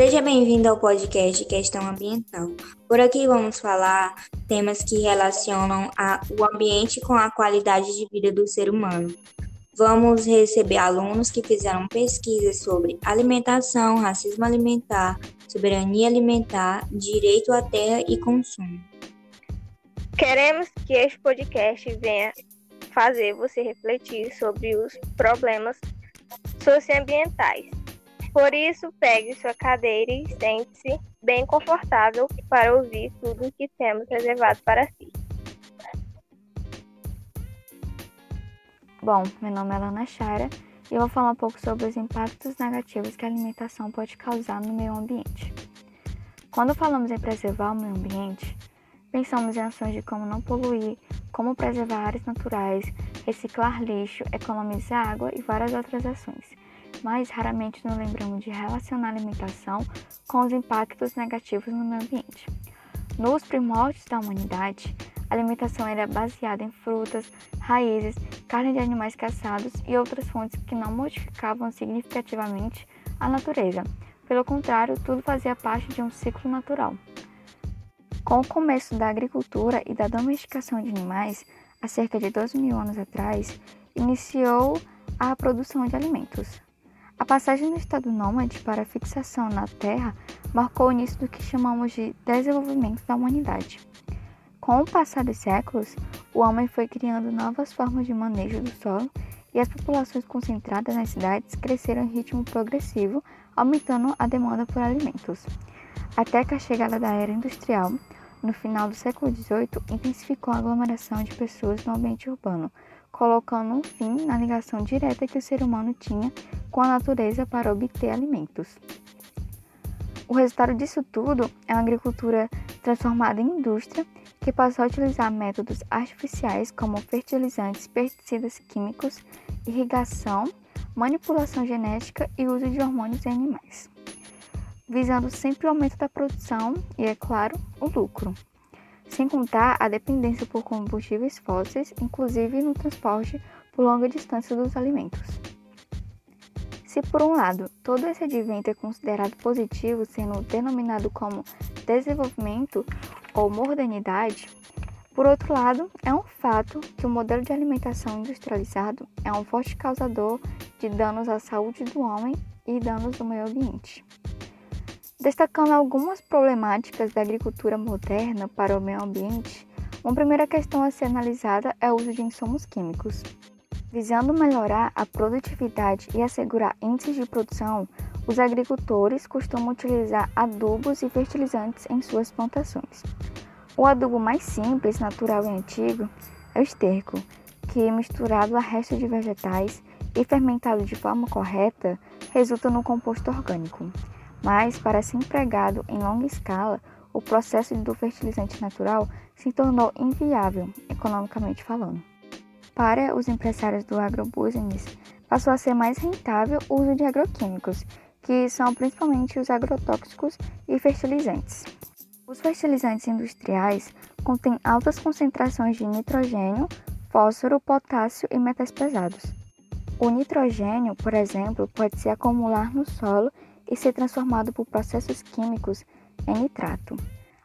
Seja bem-vindo ao podcast Questão Ambiental. Por aqui vamos falar temas que relacionam a, o ambiente com a qualidade de vida do ser humano. Vamos receber alunos que fizeram pesquisas sobre alimentação, racismo alimentar, soberania alimentar, direito à terra e consumo. Queremos que este podcast venha fazer você refletir sobre os problemas socioambientais. Por isso, pegue sua cadeira e sente-se bem confortável para ouvir tudo o que temos reservado para si. Bom, meu nome é Lana Chara e eu vou falar um pouco sobre os impactos negativos que a alimentação pode causar no meio ambiente. Quando falamos em preservar o meio ambiente, pensamos em ações de como não poluir, como preservar áreas naturais, reciclar lixo, economizar água e várias outras ações. Mas raramente nos lembramos de relacionar a alimentação com os impactos negativos no meio ambiente. Nos primórdios da humanidade, a alimentação era baseada em frutas, raízes, carne de animais caçados e outras fontes que não modificavam significativamente a natureza. Pelo contrário, tudo fazia parte de um ciclo natural. Com o começo da agricultura e da domesticação de animais, há cerca de 12 mil anos atrás, iniciou a produção de alimentos. A passagem do estado nômade para a fixação na Terra marcou o início do que chamamos de desenvolvimento da humanidade. Com o passar dos séculos, o homem foi criando novas formas de manejo do solo e as populações concentradas nas cidades cresceram em ritmo progressivo, aumentando a demanda por alimentos. Até que a chegada da era industrial, no final do século XVIII, intensificou a aglomeração de pessoas no ambiente urbano, colocando um fim na ligação direta que o ser humano tinha com a natureza para obter alimentos. O resultado disso tudo é uma agricultura transformada em indústria que passou a utilizar métodos artificiais como fertilizantes, pesticidas químicos, irrigação, manipulação genética e uso de hormônios em animais visando sempre o aumento da produção e, é claro, o lucro. Sem contar a dependência por combustíveis fósseis, inclusive no transporte por longa distância dos alimentos. Se por um lado todo esse advento é considerado positivo, sendo denominado como desenvolvimento ou modernidade, por outro lado, é um fato que o modelo de alimentação industrializado é um forte causador de danos à saúde do homem e danos do meio ambiente. Destacando algumas problemáticas da agricultura moderna para o meio ambiente, uma primeira questão a ser analisada é o uso de insumos químicos. Visando melhorar a produtividade e assegurar índices de produção, os agricultores costumam utilizar adubos e fertilizantes em suas plantações. O adubo mais simples, natural e antigo é o esterco, que, misturado a restos de vegetais e fermentado de forma correta, resulta no composto orgânico mas para ser empregado em longa escala, o processo do fertilizante natural se tornou inviável, economicamente falando. Para os empresários do agrobusiness, passou a ser mais rentável o uso de agroquímicos, que são principalmente os agrotóxicos e fertilizantes. Os fertilizantes industriais contêm altas concentrações de nitrogênio, fósforo, potássio e metais pesados. O nitrogênio, por exemplo, pode se acumular no solo e ser transformado por processos químicos em nitrato.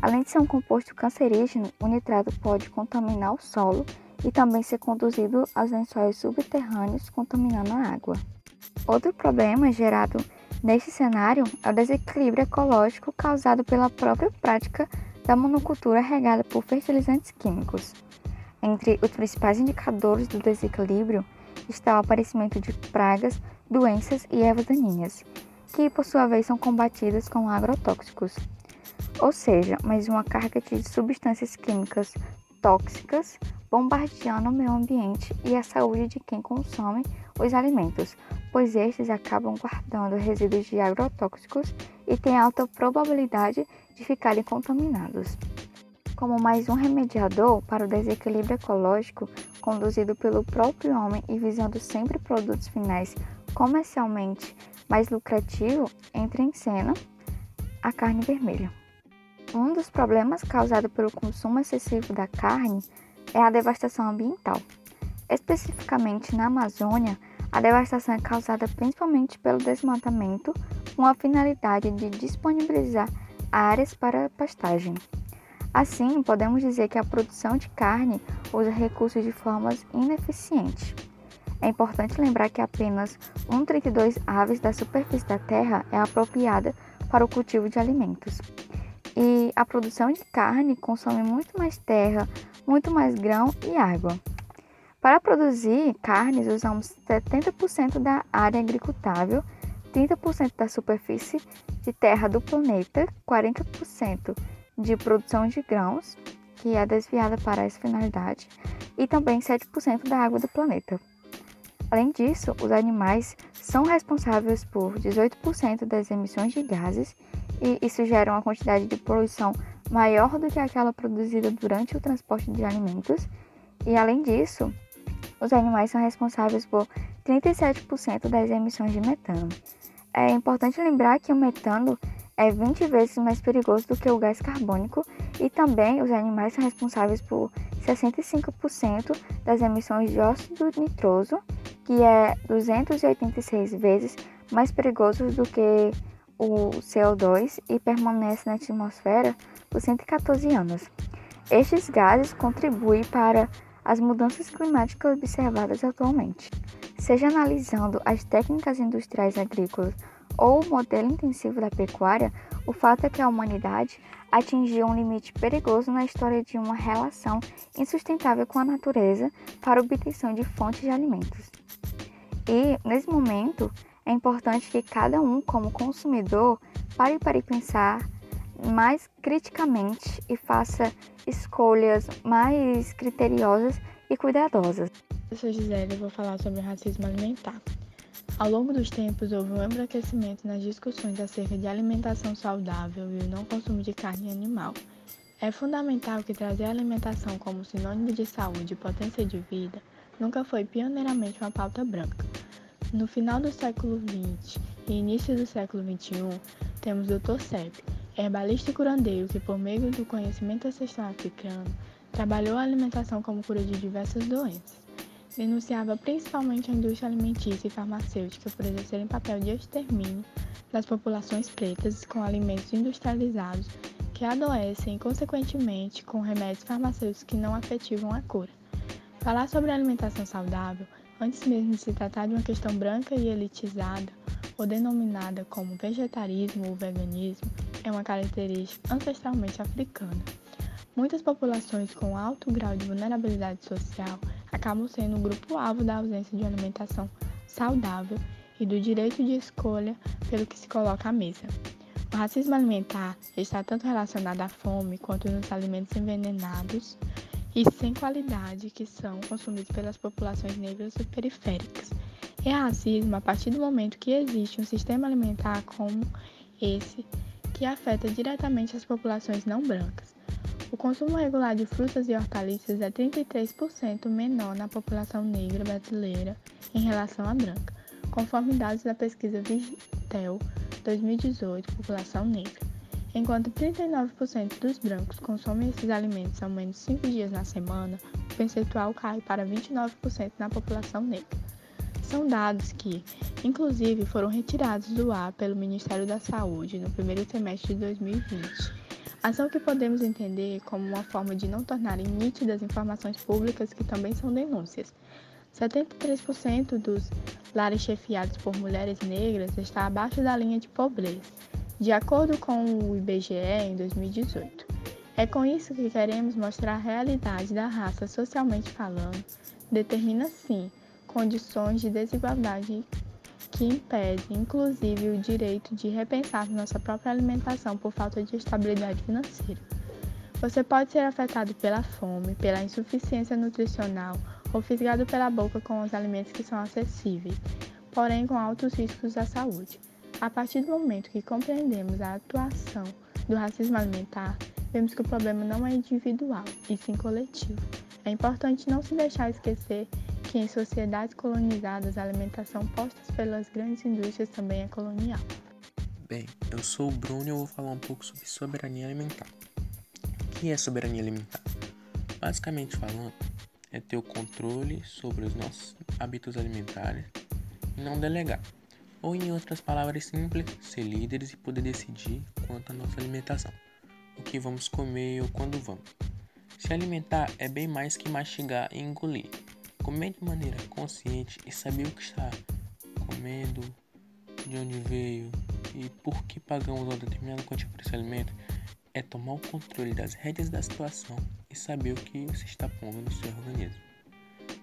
Além de ser um composto cancerígeno, o nitrato pode contaminar o solo e também ser conduzido aos lençóis subterrâneos, contaminando a água. Outro problema gerado neste cenário é o desequilíbrio ecológico causado pela própria prática da monocultura regada por fertilizantes químicos. Entre os principais indicadores do desequilíbrio está o aparecimento de pragas, doenças e ervas daninhas, que por sua vez são combatidas com agrotóxicos, ou seja, mais uma carga de substâncias químicas tóxicas bombardeando o meio ambiente e a saúde de quem consome os alimentos, pois estes acabam guardando resíduos de agrotóxicos e têm alta probabilidade de ficarem contaminados. Como mais um remediador para o desequilíbrio ecológico conduzido pelo próprio homem e visando sempre produtos finais comercialmente mais lucrativo, entra em cena a carne vermelha. Um dos problemas causados pelo consumo excessivo da carne é a devastação ambiental. Especificamente na Amazônia, a devastação é causada principalmente pelo desmatamento com a finalidade de disponibilizar áreas para pastagem. Assim, podemos dizer que a produção de carne usa recursos de formas ineficientes. É importante lembrar que apenas 1,32 aves da superfície da Terra é apropriada para o cultivo de alimentos. E a produção de carne consome muito mais terra, muito mais grão e água. Para produzir carnes, usamos 70% da área agricultável, 30% da superfície de terra do planeta, 40% de produção de grãos, que é desviada para essa finalidade, e também 7% da água do planeta. Além disso, os animais são responsáveis por 18% das emissões de gases e isso gera uma quantidade de poluição maior do que aquela produzida durante o transporte de alimentos. E além disso, os animais são responsáveis por 37% das emissões de metano. É importante lembrar que o metano é 20 vezes mais perigoso do que o gás carbônico e também os animais são responsáveis por 65% das emissões de óxido nitroso, que é 286 vezes mais perigoso do que o CO2 e permanece na atmosfera por 114 anos. Estes gases contribuem para as mudanças climáticas observadas atualmente. Seja analisando as técnicas industriais agrícolas ou modelo intensivo da pecuária, o fato é que a humanidade atingiu um limite perigoso na história de uma relação insustentável com a natureza para obtenção de fontes de alimentos. E, nesse momento, é importante que cada um, como consumidor, pare para pensar mais criticamente e faça escolhas mais criteriosas e cuidadosas. Eu sou Gisele e vou falar sobre o racismo alimentar. Ao longo dos tempos, houve um embranquecimento nas discussões acerca de alimentação saudável e o não consumo de carne animal. É fundamental que trazer a alimentação como sinônimo de saúde e potência de vida nunca foi pioneiramente uma pauta branca. No final do século XX e início do século XXI, temos o Dr. Sepp, herbalista e curandeiro que, por meio do conhecimento ancestral africano, trabalhou a alimentação como cura de diversas doenças denunciava principalmente a indústria alimentícia e farmacêutica por exercerem papel de extermínio das populações pretas com alimentos industrializados que adoecem consequentemente, com remédios farmacêuticos que não afetivam a cura. Falar sobre alimentação saudável, antes mesmo de se tratar de uma questão branca e elitizada, ou denominada como vegetarismo ou veganismo, é uma característica ancestralmente africana. Muitas populações com alto grau de vulnerabilidade social acabam sendo um grupo-alvo da ausência de alimentação saudável e do direito de escolha pelo que se coloca à mesa. O racismo alimentar está tanto relacionado à fome quanto nos alimentos envenenados e sem qualidade que são consumidos pelas populações negras e periféricas. É racismo a partir do momento que existe um sistema alimentar como esse que afeta diretamente as populações não brancas. O consumo regular de frutas e hortaliças é 33% menor na população negra brasileira em relação à branca, conforme dados da pesquisa Vitel 2018 População Negra. Enquanto 39% dos brancos consomem esses alimentos ao menos 5 dias na semana, o percentual cai para 29% na população negra. São dados que, inclusive, foram retirados do ar pelo Ministério da Saúde no primeiro semestre de 2020 Ação que podemos entender como uma forma de não tornarem nítidas informações públicas que também são denúncias. 73% dos lares chefiados por mulheres negras está abaixo da linha de pobreza, de acordo com o IBGE em 2018. É com isso que queremos mostrar a realidade da raça socialmente falando, determina sim condições de desigualdade que impede, inclusive, o direito de repensar nossa própria alimentação por falta de estabilidade financeira. Você pode ser afetado pela fome, pela insuficiência nutricional ou fisgado pela boca com os alimentos que são acessíveis, porém com altos riscos à saúde. A partir do momento que compreendemos a atuação do racismo alimentar, vemos que o problema não é individual, e sim coletivo. É importante não se deixar esquecer que em sociedades colonizadas a alimentação posta pelas grandes indústrias também é colonial. Bem, eu sou o Bruno e eu vou falar um pouco sobre soberania alimentar. O que é soberania alimentar? Basicamente falando, é ter o controle sobre os nossos hábitos alimentares e não delegar. Ou, em outras palavras simples, ser líderes e poder decidir quanto à nossa alimentação, o que vamos comer ou quando vamos. Se alimentar é bem mais que mastigar e engolir. Comer de maneira consciente e saber o que está comendo, de onde veio e por que pagamos uma determinada quantia por esse alimento é tomar o controle das rédeas da situação e saber o que se está pondo no seu organismo.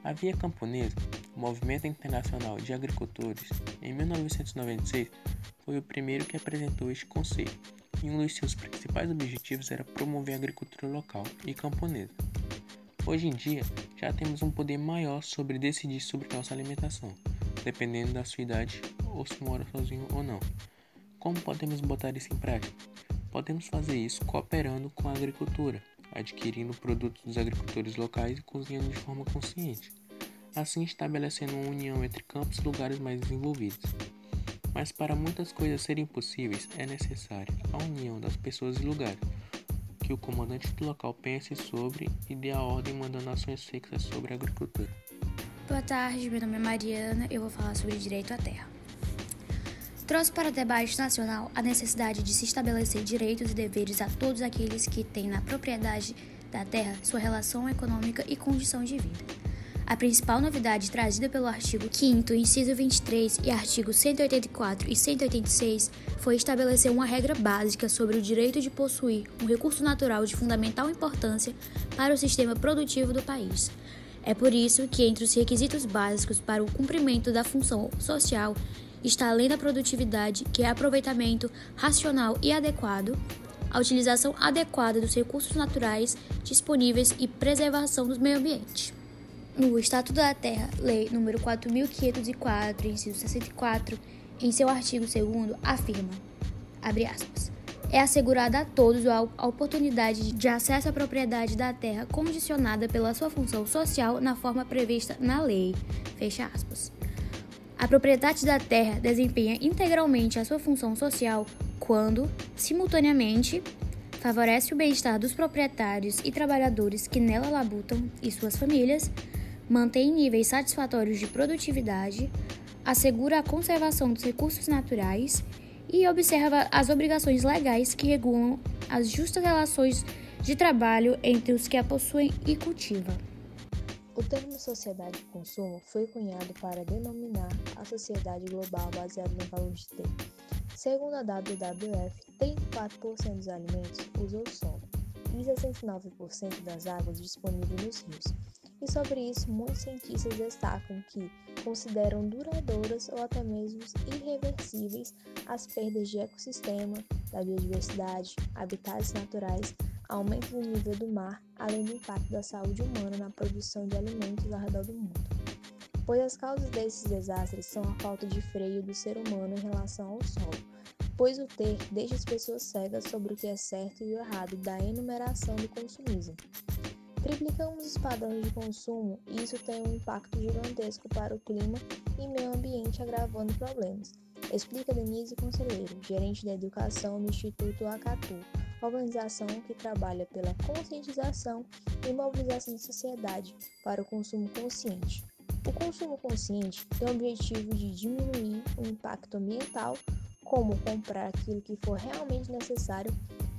A Via Camponesa, o Movimento Internacional de Agricultores, em 1996, foi o primeiro que apresentou este conceito, e um dos seus principais objetivos era promover a agricultura local e camponesa. Hoje em dia, já temos um poder maior sobre decidir sobre nossa alimentação, dependendo da sua idade ou se mora sozinho ou não. Como podemos botar isso em prática? Podemos fazer isso cooperando com a agricultura, adquirindo produtos dos agricultores locais e cozinhando de forma consciente, assim estabelecendo uma união entre campos e lugares mais desenvolvidos. Mas para muitas coisas serem possíveis é necessária a união das pessoas e lugares, que o comandante do local pense sobre e dê a ordem mandando ações fixas sobre a agricultura. Boa tarde, meu nome é Mariana, eu vou falar sobre direito à terra. Trouxe para o debate nacional a necessidade de se estabelecer direitos e deveres a todos aqueles que têm na propriedade da terra sua relação econômica e condição de vida. A principal novidade trazida pelo artigo 5 inciso 23 e artigos 184 e 186 foi estabelecer uma regra básica sobre o direito de possuir um recurso natural de fundamental importância para o sistema produtivo do país. É por isso que entre os requisitos básicos para o cumprimento da função social está além da produtividade, que é aproveitamento racional e adequado, a utilização adequada dos recursos naturais disponíveis e preservação do meio ambiente. No Estatuto da Terra, Lei nº 4504, inciso 64, em seu artigo 2 afirma, aspas, é assegurada a todos a oportunidade de acesso à propriedade da terra condicionada pela sua função social na forma prevista na lei, fecha aspas. A propriedade da terra desempenha integralmente a sua função social quando, simultaneamente, favorece o bem-estar dos proprietários e trabalhadores que nela labutam e suas famílias, mantém níveis satisfatórios de produtividade, assegura a conservação dos recursos naturais e observa as obrigações legais que regulam as justas relações de trabalho entre os que a possuem e cultivam. O termo sociedade de consumo foi cunhado para denominar a sociedade global baseada no valor de tempo. Segundo a WWF, 34% dos alimentos usam solo e 69% das águas disponíveis nos rios. E sobre isso, muitos cientistas destacam que consideram duradouras ou até mesmo irreversíveis as perdas de ecossistema, da biodiversidade, habitats naturais, aumento do nível do mar, além do impacto da saúde humana na produção de alimentos ao redor do mundo. Pois as causas desses desastres são a falta de freio do ser humano em relação ao solo, pois o ter deixa as pessoas cegas sobre o que é certo e o errado da enumeração do consumismo. Triplicamos os padrões de consumo e isso tem um impacto gigantesco para o clima e meio ambiente, agravando problemas. Explica Denise Conselheiro, gerente da educação do Instituto Acatu, organização que trabalha pela conscientização e mobilização da sociedade para o consumo consciente. O consumo consciente tem o objetivo de diminuir o impacto ambiental, como comprar aquilo que for realmente necessário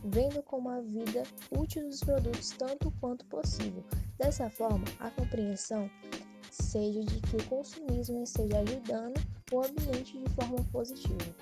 vendo como a vida útil dos produtos tanto quanto possível. Dessa forma, a compreensão seja de que o consumismo esteja ajudando o ambiente de forma positiva.